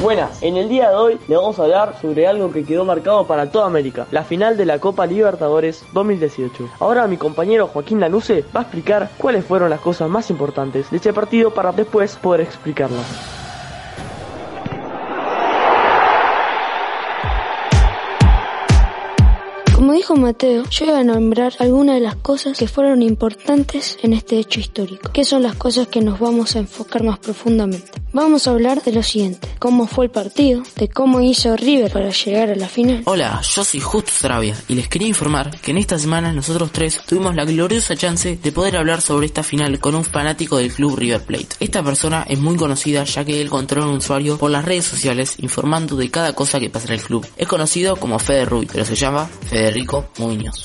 Buenas, en el día de hoy le vamos a hablar sobre algo que quedó marcado para toda América, la final de la Copa Libertadores 2018. Ahora mi compañero Joaquín Lanusse va a explicar cuáles fueron las cosas más importantes de ese partido para después poder explicarlas. Como dijo Mateo, yo voy a nombrar algunas de las cosas que fueron importantes en este hecho histórico, que son las cosas que nos vamos a enfocar más profundamente. Vamos a hablar de lo siguiente, cómo fue el partido, de cómo hizo River para llegar a la final. Hola, yo soy Justo Stravia y les quería informar que en esta semana nosotros tres tuvimos la gloriosa chance de poder hablar sobre esta final con un fanático del club River Plate. Esta persona es muy conocida ya que él controla un usuario por las redes sociales informando de cada cosa que pasa en el club. Es conocido como Fede pero se llama Federico Muñoz.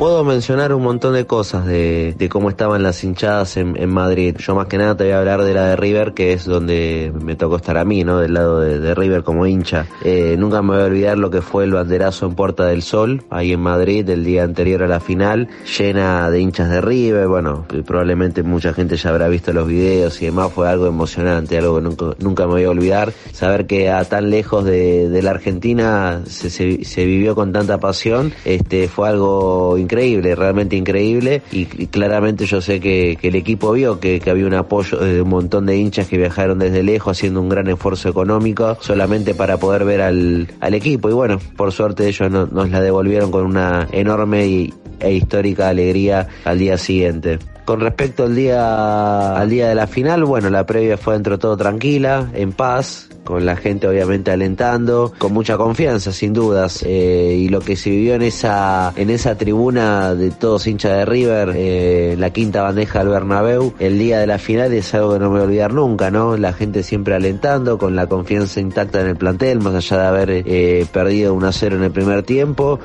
Puedo mencionar un montón de cosas de, de cómo estaban las hinchadas en, en, Madrid. Yo más que nada te voy a hablar de la de River, que es donde me tocó estar a mí, ¿no? Del lado de, de River como hincha. Eh, nunca me voy a olvidar lo que fue el banderazo en Puerta del Sol, ahí en Madrid, el día anterior a la final, llena de hinchas de River. Bueno, probablemente mucha gente ya habrá visto los videos y demás. Fue algo emocionante, algo que nunca, nunca me voy a olvidar. Saber que a tan lejos de, de la Argentina se, se, vivió con tanta pasión, este, fue algo increíble increíble, realmente increíble y, claramente yo sé que, el equipo vio que, había un apoyo de un montón de hinchas que viajaron desde lejos haciendo un gran esfuerzo económico solamente para poder ver al, al equipo y bueno, por suerte ellos no, nos la devolvieron con una enorme e histórica alegría al día siguiente. Con respecto al día, al día de la final, bueno, la previa fue dentro de todo tranquila, en paz, con la gente obviamente alentando, con mucha confianza sin dudas eh, y lo que se vivió en esa en esa tribuna de todos hinchas de River, eh, la quinta bandeja del Bernabéu, el día de la final es algo que no me voy a olvidar nunca, ¿no? La gente siempre alentando, con la confianza intacta en el plantel, más allá de haber eh, perdido 1 a 0 en el primer tiempo,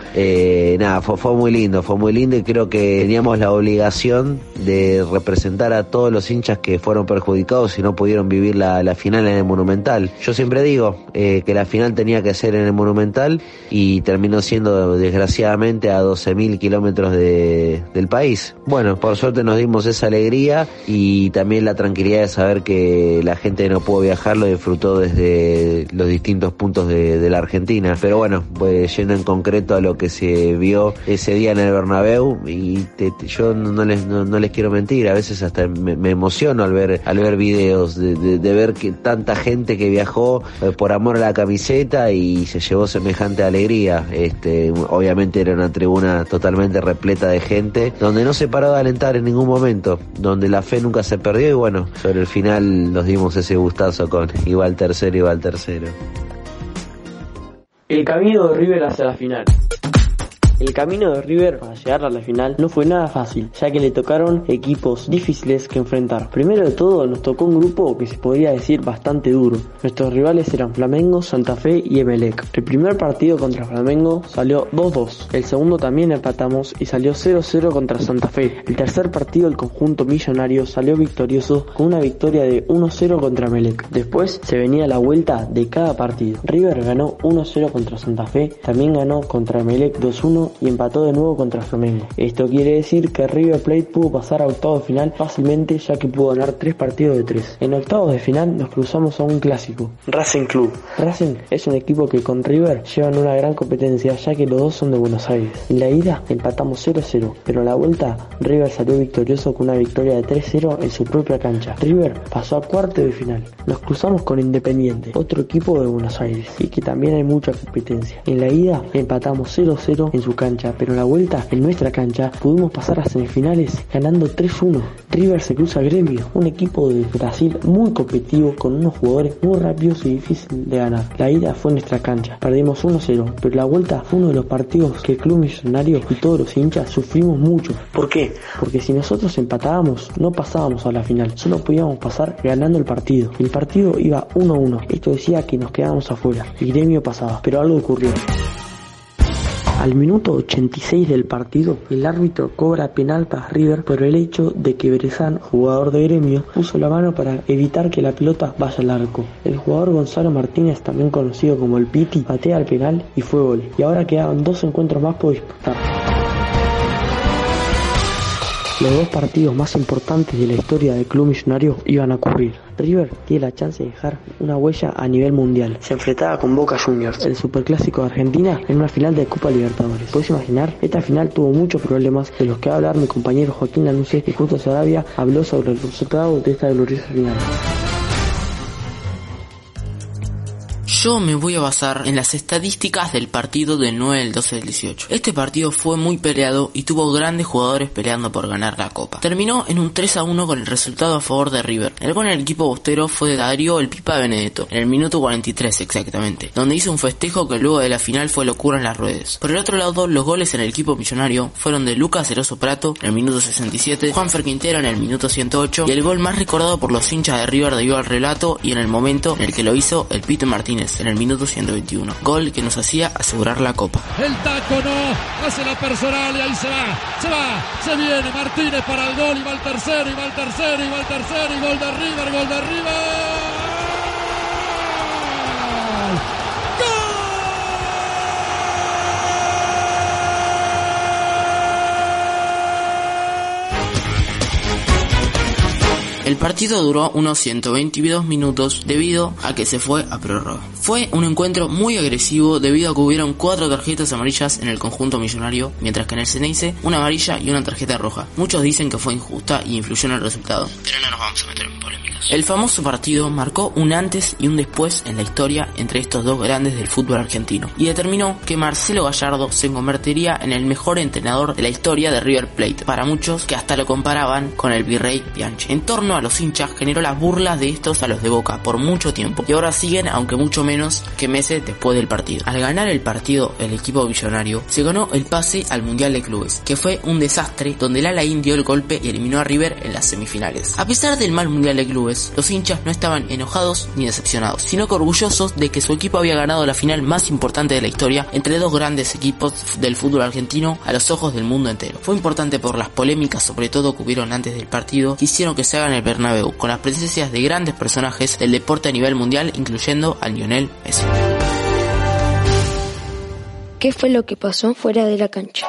nada, fue, fue muy lindo, fue muy lindo y creo que teníamos la obligación de representar a todos los hinchas que fueron perjudicados y no pudieron vivir la, final en el Monumental. Yo siempre digo eh, que la final tenía que ser en el Monumental y terminó siendo desgraciadamente a 12.000 kilómetros de, del país. Bueno, por suerte nos dimos esa alegría y también la tranquilidad de saber que la gente no pudo viajar lo disfrutó desde los distintos puntos de, la Argentina. Pero bueno, pues yendo en concreto a lo que se vio ese día en el Bernabéu y yo no les, no, les quiero mentir, a veces hasta me, emociono al ver, al ver videos de, de, de ver que tanta gente que viajó eh, por amor a la camiseta y se llevó semejante alegría. Este, obviamente era una tribuna totalmente repleta de gente, donde no se paró de alentar en ningún momento, donde la fe nunca se perdió y bueno, sobre el final nos dimos ese gustazo con igual tercero, igual tercero. El camino de River hacia la final. El camino de River para llegar a la final no fue nada fácil, ya que le tocaron equipos difíciles que enfrentar. Primero de todo, nos tocó un grupo que se podría decir bastante duro. Nuestros rivales eran Flamengo, Santa Fe y Emelec. El primer partido contra Flamengo salió 2-2. El segundo también empatamos y salió 0-0 contra Santa Fe. El tercer partido, el conjunto millonario salió victorioso con una victoria de 1-0 contra Emelec. Después se venía la vuelta de cada partido. River ganó 1-0 contra Santa Fe, también ganó contra Emelec 2-1 y empató de nuevo contra Flamengo. Esto quiere decir que River Plate pudo pasar a octavos de final fácilmente ya que pudo ganar tres partidos de tres. En octavos de final nos cruzamos a un clásico, Racing Club. Racing es un equipo que con River llevan una gran competencia ya que los dos son de Buenos Aires. En la ida empatamos 0-0, pero en la vuelta River salió victorioso con una victoria de 3-0 en su propia cancha. River pasó a cuarto de final. Nos cruzamos con Independiente, otro equipo de Buenos Aires, y que también hay mucha competencia. En la ida empatamos 0-0 en su cancha, pero la vuelta, en nuestra cancha, pudimos pasar a semifinales ganando 3-1. River se cruza Gremio, un equipo de Brasil muy competitivo con unos jugadores muy rápidos y difícil de ganar. La ida fue en nuestra cancha, perdimos 1-0, pero la vuelta fue uno de los partidos que el club millonario y todos los hinchas sufrimos mucho. ¿Por qué? Porque si nosotros empatábamos, no pasábamos a la final, solo podíamos pasar ganando el partido. El partido iba 1-1, esto decía que nos quedábamos afuera, y Gremio pasaba, pero algo ocurrió. Al minuto 86 del partido, el árbitro cobra penal para River por el hecho de que Brezán, jugador de gremio, puso la mano para evitar que la pelota vaya al arco. El jugador Gonzalo Martínez, también conocido como el Piti, patea el penal y fue gol. Y ahora quedaban dos encuentros más por disputar. Los dos partidos más importantes de la historia del club millonario iban a ocurrir. River tiene la chance de dejar una huella a nivel mundial. Se enfrentaba con Boca Juniors, el superclásico de Argentina, en una final de Copa Libertadores. ¿Puedes imaginar? Esta final tuvo muchos problemas de los que va a hablar mi compañero Joaquín Lanusse y justo Sarabia habló sobre el resultado de esta gloriosa final. Yo me voy a basar en las estadísticas del partido del 9 del 12 del 18. Este partido fue muy peleado y tuvo grandes jugadores peleando por ganar la copa. Terminó en un 3 a 1 con el resultado a favor de River. El gol en el equipo bostero fue de Darío el Pipa Benedetto, en el minuto 43 exactamente, donde hizo un festejo que luego de la final fue locura en las redes. Por el otro lado, los goles en el equipo millonario fueron de Lucas Ceroso Prato en el minuto 67, Juan Quintero en el minuto 108 y el gol más recordado por los hinchas de River debido al relato y en el momento en el que lo hizo el Pito Martínez en el minuto 121. Gol que nos hacía asegurar la copa. El taco no, hace la personal y ahí se va, se va, se viene Martínez para el gol y va el tercero y va el tercero y va el tercero y gol de River, gol de River. El partido duró unos 122 minutos debido a que se fue a prórroga. Fue un encuentro muy agresivo debido a que hubieron cuatro tarjetas amarillas en el conjunto millonario, mientras que en el Ceneice una amarilla y una tarjeta roja. Muchos dicen que fue injusta y influyó en el resultado, pero no nos vamos a meter en polémicas. El famoso partido marcó un antes y un después en la historia entre estos dos grandes del fútbol argentino y determinó que Marcelo Gallardo se convertiría en el mejor entrenador de la historia de River Plate, para muchos que hasta lo comparaban con el virrey Bianchi. En torno a los hinchas generó las burlas de estos a los de Boca por mucho tiempo y ahora siguen aunque mucho menos que meses después del partido. Al ganar el partido el equipo millonario se ganó el pase al Mundial de Clubes, que fue un desastre donde el Alain dio el golpe y eliminó a River en las semifinales. A pesar del mal Mundial de Clubes, los hinchas no estaban enojados ni decepcionados, sino que orgullosos de que su equipo había ganado la final más importante de la historia entre dos grandes equipos del fútbol argentino a los ojos del mundo entero. Fue importante por las polémicas, sobre todo que hubieron antes del partido, que hicieron que se haga en el Bernabéu, con las presencias de grandes personajes del deporte a nivel mundial, incluyendo al Lionel Messi. ¿Qué fue lo que pasó fuera de la cancha?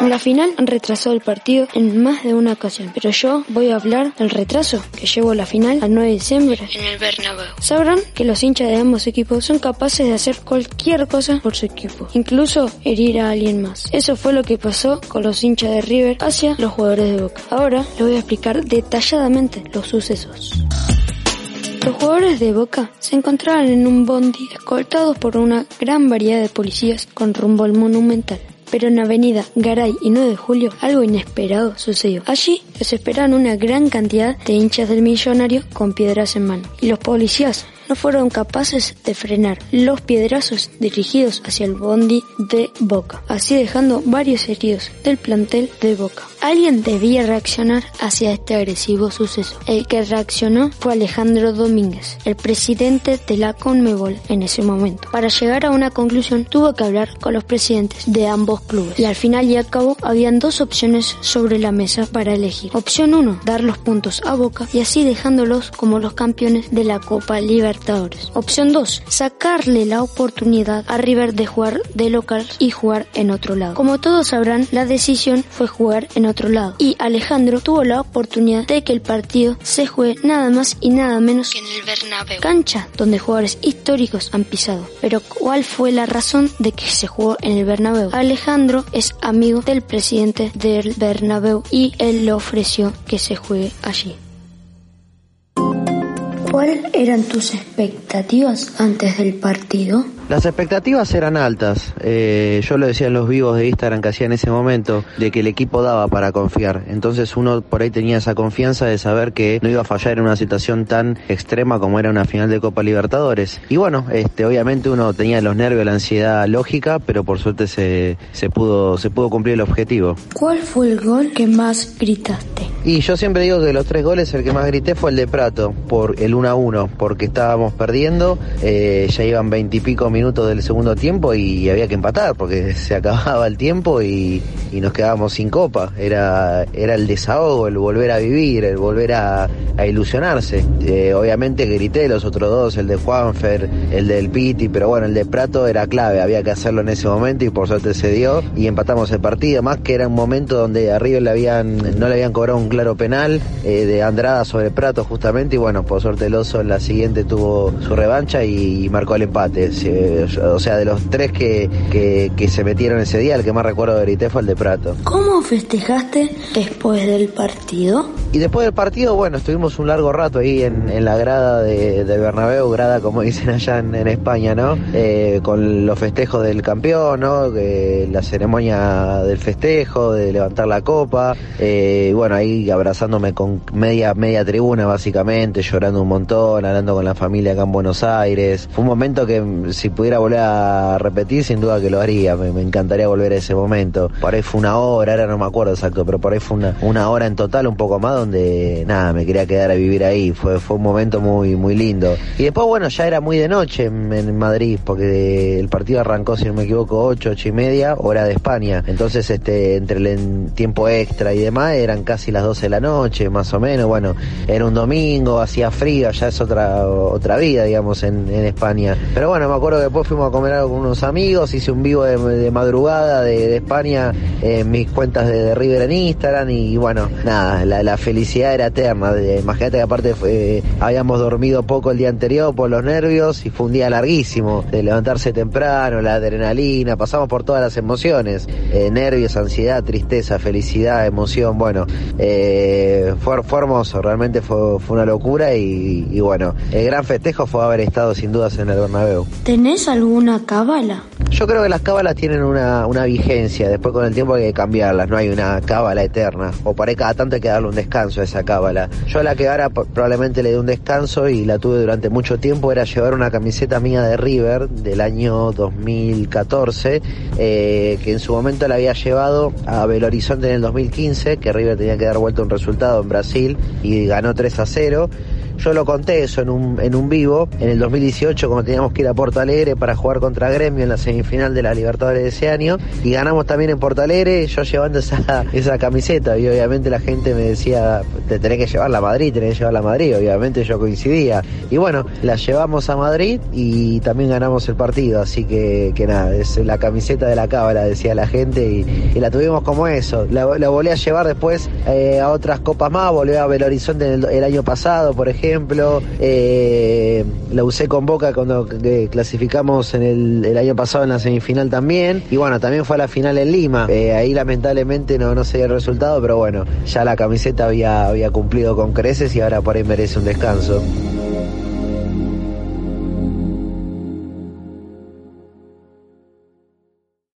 La final retrasó el partido en más de una ocasión, pero yo voy a hablar del retraso que llevó la final al 9 de diciembre en el Bernabéu. Sabrán que los hinchas de ambos equipos son capaces de hacer cualquier cosa por su equipo, incluso herir a alguien más. Eso fue lo que pasó con los hinchas de River hacia los jugadores de Boca. Ahora les voy a explicar detalladamente los sucesos. Los jugadores de Boca se encontraban en un bondi escoltados por una gran variedad de policías con rumbo al Monumental. Pero en Avenida Garay y 9 de Julio algo inesperado sucedió. Allí los esperaban una gran cantidad de hinchas del millonario con piedras en mano. Y los policías no fueron capaces de frenar los piedrazos dirigidos hacia el bondi de Boca, así dejando varios heridos del plantel de Boca. Alguien debía reaccionar hacia este agresivo suceso. El que reaccionó fue Alejandro Domínguez, el presidente de la Conmebol en ese momento. Para llegar a una conclusión tuvo que hablar con los presidentes de ambos clubes y al final y al cabo habían dos opciones sobre la mesa para elegir. Opción 1, dar los puntos a Boca y así dejándolos como los campeones de la Copa Libertadores Opción 2. Sacarle la oportunidad a River de jugar de local y jugar en otro lado. Como todos sabrán, la decisión fue jugar en otro lado. Y Alejandro tuvo la oportunidad de que el partido se juegue nada más y nada menos que en el Bernabéu. Cancha donde jugadores históricos han pisado. Pero ¿cuál fue la razón de que se jugó en el Bernabéu? Alejandro es amigo del presidente del Bernabéu y él le ofreció que se juegue allí. ¿Cuáles eran tus expectativas antes del partido? Las expectativas eran altas. Eh, yo lo decía en los vivos de Instagram que hacía en ese momento, de que el equipo daba para confiar. Entonces uno por ahí tenía esa confianza de saber que no iba a fallar en una situación tan extrema como era una final de Copa Libertadores. Y bueno, este, obviamente uno tenía los nervios, la ansiedad lógica, pero por suerte se, se pudo, se pudo cumplir el objetivo. ¿Cuál fue el gol que más gritaste? Y yo siempre digo que de los tres goles el que más grité fue el de Prato, por el 1 a 1, porque estábamos perdiendo, eh, ya iban veintipico minutos del segundo tiempo y había que empatar, porque se acababa el tiempo y, y nos quedábamos sin copa. Era, era el desahogo, el volver a vivir, el volver a, a ilusionarse. Eh, obviamente grité los otros dos, el de Juanfer, el del Piti, pero bueno, el de Prato era clave, había que hacerlo en ese momento y por suerte se dio y empatamos el partido, más que era un momento donde arriba le habían, no le habían cobrado un claro penal eh, de Andrada sobre Prato justamente y bueno, por suerte el oso en la siguiente tuvo su revancha y, marcó el empate. O sea, de los tres que, que, se metieron ese día, el que más recuerdo de Grité fue el de Prato. ¿Cómo festejaste después del partido? Y después del partido, bueno, estuvimos un largo rato ahí en, en la grada de, de, Bernabéu, grada como dicen allá en, España, ¿no? Eh, con los festejos del campeón, ¿no? La ceremonia del festejo, de levantar la copa, eh, bueno, ahí abrazándome con media, media tribuna básicamente, llorando un montón, hablando con la familia acá en Buenos Aires. Fue un momento que mm, si pudiera volver a repetir, sin duda que lo haría, me, me encantaría volver a ese momento. Por ahí fue una hora, ahora no me acuerdo exacto, pero por ahí fue una, una hora en total, un poco más, donde nada, me quería quedar a vivir ahí. Fue, fue un momento muy, muy lindo. Y después, bueno, ya era muy de noche en, Madrid, porque el partido arrancó, si no me equivoco, ocho, ocho y media, hora de España. Entonces, este, entre el tiempo extra y demás, eran casi las 12 de la noche, más o menos. Bueno, era un domingo, hacía frío, ya es otra, otra vida, digamos, en, España. Pero bueno, me acuerdo que después fuimos a comer algo con unos amigos, hice un vivo de, madrugada de, de, España en mis cuentas de, de, River en Instagram y bueno, nada, la, la felicidad era eterna. Imagínate que aparte fue, habíamos dormido poco el día anterior por los nervios y fue un día larguísimo, de levantarse temprano, la adrenalina, pasamos por todas las emociones, eh, nervios, ansiedad, tristeza, felicidad, emoción, bueno, eh, fue, fue, hermoso, realmente fue, una locura y, y, bueno, el gran festejo fue haber estado sin dudas en el Bernabéu. ¿Tenés alguna cábala? Yo creo que las cábalas tienen una, vigencia, después con el tiempo hay que cambiarlas, no hay una cábala eterna, o por ahí cada tanto hay que darle un descanso a esa cábala. Yo a la que ahora probablemente le di un descanso y la tuve durante mucho tiempo era llevar una camiseta mía de River del año 2014, eh, que en su momento la había llevado a Belo Horizonte en el 2015, que River tenía que dar vuelta un resultado en Brasil y ganó 3 a 0. Yo lo conté eso en un, en un vivo, en el 2018, como teníamos que ir a Porto Alegre para jugar contra Gremio en la semifinal de la Libertadores de ese año, y ganamos también en Porto Alegre, yo llevando esa, esa camiseta, y obviamente la gente me decía, te tenés que llevarla a Madrid, tenés que llevarla a Madrid, obviamente yo coincidía. Y bueno, la llevamos a Madrid y también ganamos el partido, así que, que nada, es la camiseta de la cábala, decía la gente, y, la tuvimos como eso. La, la, volví a llevar después eh, a otras copas más, volví a Belo Horizonte el año pasado, por ejemplo, ejemplo, eh, la usé con Boca cuando clasificamos en el, el, año pasado en la semifinal también. Y bueno, también fue a la final en Lima. Eh, ahí lamentablemente no, no se dio el resultado, pero bueno, ya la camiseta había, había cumplido con creces y ahora por ahí merece un descanso.